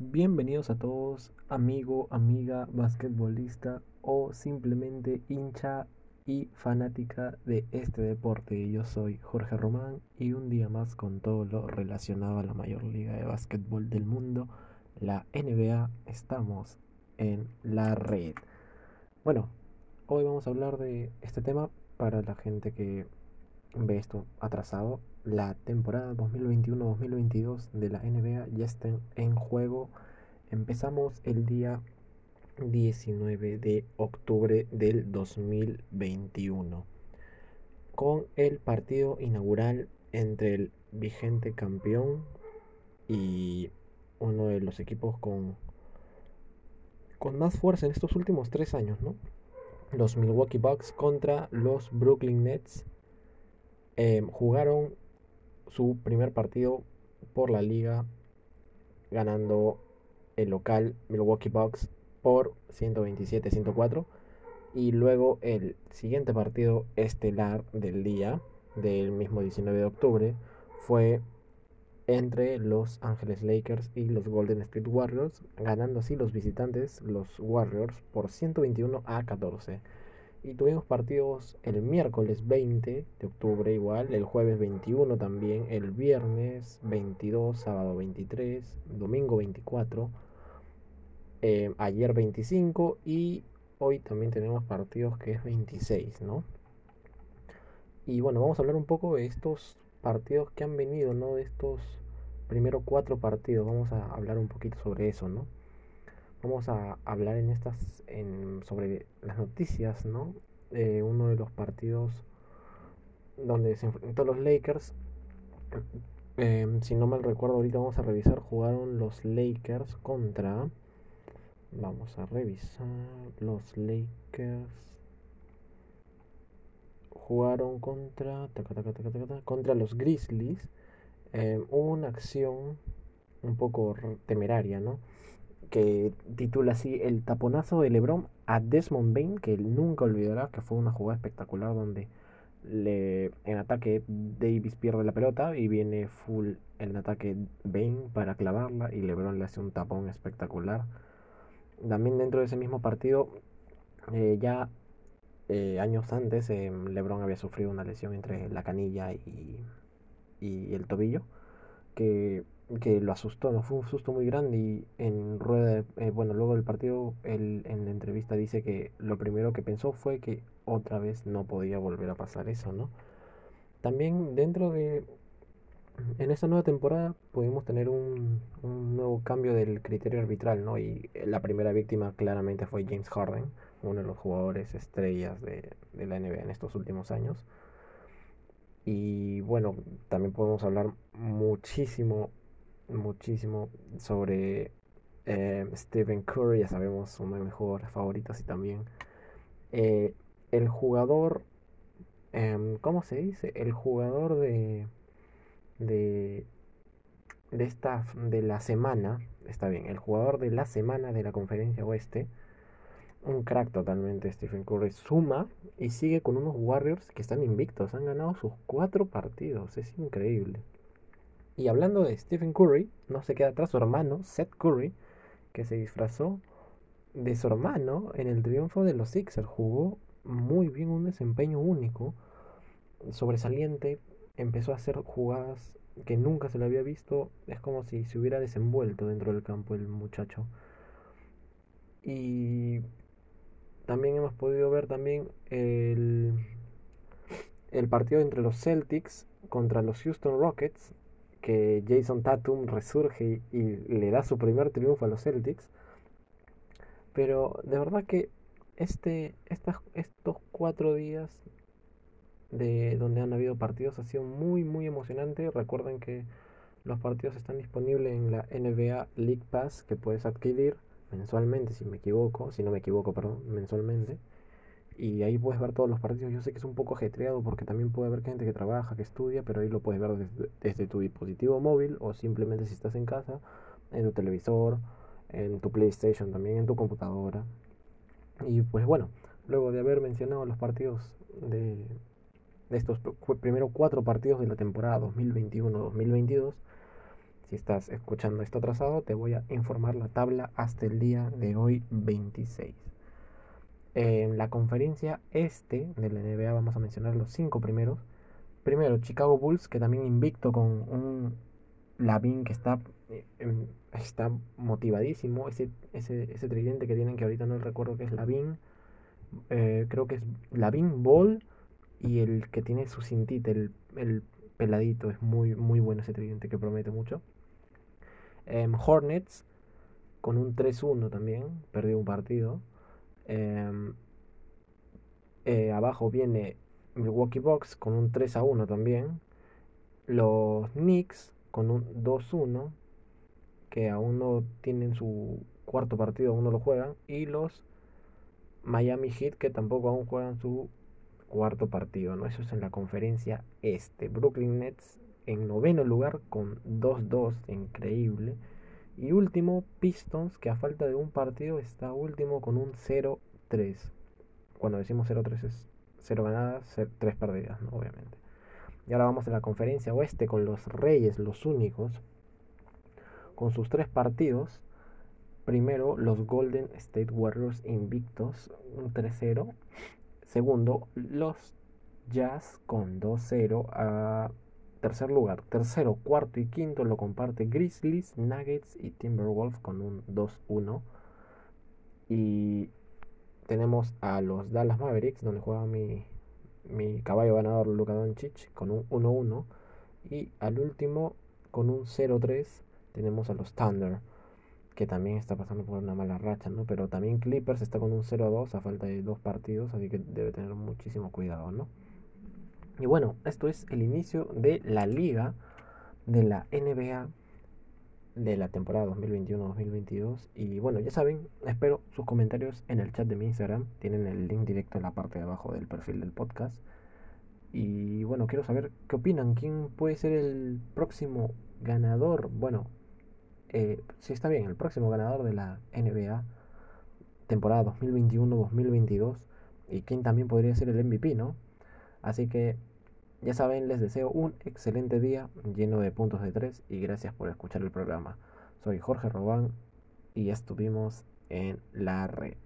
Bienvenidos a todos, amigo, amiga, basquetbolista o simplemente hincha y fanática de este deporte. Yo soy Jorge Román y un día más con todo lo relacionado a la mayor liga de básquetbol del mundo, la NBA, estamos en la red. Bueno, hoy vamos a hablar de este tema para la gente que ve esto atrasado la temporada 2021-2022 de la NBA ya está en juego. Empezamos el día 19 de octubre del 2021 con el partido inaugural entre el vigente campeón y uno de los equipos con, con más fuerza en estos últimos tres años, ¿no? Los Milwaukee Bucks contra los Brooklyn Nets. Em, jugaron su primer partido por la liga, ganando el local Milwaukee Bucks por 127-104. Y luego el siguiente partido estelar del día, del mismo 19 de octubre, fue entre los Ángeles Lakers y los Golden State Warriors, ganando así los visitantes, los Warriors, por 121 a 14. Y tuvimos partidos el miércoles 20 de octubre igual, el jueves 21 también, el viernes 22, sábado 23, domingo 24, eh, ayer 25 y hoy también tenemos partidos que es 26, ¿no? Y bueno, vamos a hablar un poco de estos partidos que han venido, ¿no? De estos primeros cuatro partidos, vamos a hablar un poquito sobre eso, ¿no? Vamos a hablar en estas en, sobre las noticias, ¿no? de uno de los partidos donde se enfrentó los Lakers. Em, si no mal recuerdo, ahorita vamos a revisar. Jugaron los Lakers contra. Vamos a revisar. Los Lakers jugaron contra. contra los Grizzlies. Em, hubo una acción un poco temeraria, ¿no? Que titula así El taponazo de LeBron a Desmond Bain, que él nunca olvidará que fue una jugada espectacular donde le, en ataque Davis pierde la pelota y viene full en ataque Bain para clavarla y LeBron le hace un tapón espectacular. También dentro de ese mismo partido, eh, ya eh, años antes, eh, LeBron había sufrido una lesión entre la canilla y, y el tobillo, que que lo asustó, no fue un susto muy grande y en rueda, eh, bueno, luego del partido, él en la entrevista dice que lo primero que pensó fue que otra vez no podía volver a pasar eso, ¿no? También dentro de, en esta nueva temporada pudimos tener un, un nuevo cambio del criterio arbitral, ¿no? Y la primera víctima claramente fue James Harden, uno de los jugadores estrellas de, de la NBA en estos últimos años. Y bueno, también podemos hablar muchísimo muchísimo sobre eh, Stephen Curry, ya sabemos, uno de mis jugadores favoritos y también eh, el jugador, em, ¿cómo se dice? El jugador de, de, de esta, de la semana, está bien, el jugador de la semana de la conferencia oeste, un crack totalmente Stephen Curry, suma y sigue con unos Warriors que están invictos, han ganado sus cuatro partidos, es increíble. Y hablando de Stephen Curry, no se queda atrás su hermano, Seth Curry, que se disfrazó de su hermano en el triunfo de los Sixers. Jugó muy bien, un desempeño único, sobresaliente. Empezó a hacer jugadas que nunca se le había visto. Es como si se hubiera desenvuelto dentro del campo el muchacho. Y también hemos podido ver también el, el partido entre los Celtics contra los Houston Rockets que Jason Tatum resurge y, le da su primer triunfo a los Celtics. Pero de verdad que este, estos cuatro días de donde han habido partidos ha sido muy muy emocionante. Recuerden que los partidos están disponibles en la NBA League Pass que puedes adquirir mensualmente si me equivoco, si no me equivoco, perdón, mensualmente y ahí puedes ver todos los partidos. Yo sé que es un poco ajetreado porque también puede haber gente que trabaja, que estudia, pero ahí lo puedes ver desde, tu dispositivo móvil o simplemente si estás en casa, en tu televisor, en tu PlayStation también, en tu computadora. Y pues bueno, luego de haber mencionado los partidos de, de estos primeros cuatro partidos de la temporada 2021-2022, Si estás escuchando esto atrasado, te voy a informar la tabla hasta el día de hoy 26. En la conferencia este de la NBA vamos a mencionar los cinco primeros. Primero, Chicago Bulls, que también invicto con un Lavin que está, eh, está motivadísimo. Ese, ese, ese tridente que tienen, que ahorita no recuerdo que es Lavin. Eh, creo que es Lavin Ball y el que tiene su cintita, el, el peladito. Es muy, muy bueno ese tridente que promete mucho. Em, Hornets con un 3-1 también, perdió un partido. Em, eh, abajo viene Milwaukee Bucks con un 3 1 también. Los Knicks con un 2-1, que aún no tienen su cuarto partido, aún no lo juegan. Y los Miami Heat, que tampoco aún juegan su cuarto partido, ¿no? Eso es en la conferencia este. Brooklyn Nets en noveno lugar con 2-2, increíble. Y último, Pistons, que a falta de un partido está último con un 0-3. Cuando decimos 0-3 es 0 ganadas, 3 perdidas, ¿no? obviamente. Y ahora vamos a la conferencia oeste con los Reyes, los únicos, con sus 3 partidos. Primero, los Golden State Warriors invictos, un 3-0. Segundo, los Jazz con 2-0 a tercer lugar. Tercero, cuarto y quinto lo comparte Grizzlies, Nuggets y Timberwolves con un 2-1. Y tenemos a los Dallas Mavericks, donde juega mi, mi caballo ganador Luka Doncic con un 1-1. Y al último, con un 0-3, tenemos a los Thunder que también está pasando por una mala racha, ¿no? Pero también Clippers está con un 0-2 a falta de dos partidos, así que debe tener muchísimo cuidado, ¿no? Y bueno, esto es el inicio de la liga de la NBA de la temporada 2021-2022. Y bueno, ya saben, espero sus comentarios en el chat de mi Instagram. Tienen el link directo en la parte de abajo del perfil del podcast. Y bueno, quiero saber qué opinan. ¿Quién puede ser el próximo ganador? Bueno, eh, sí está bien, el próximo ganador de la NBA, temporada 2021-2022, y quién también podría ser el MVP, ¿no? Así que ya saben, les deseo un excelente día lleno de puntos de tres y gracias por escuchar el programa. Soy Jorge Robán y estuvimos en la red.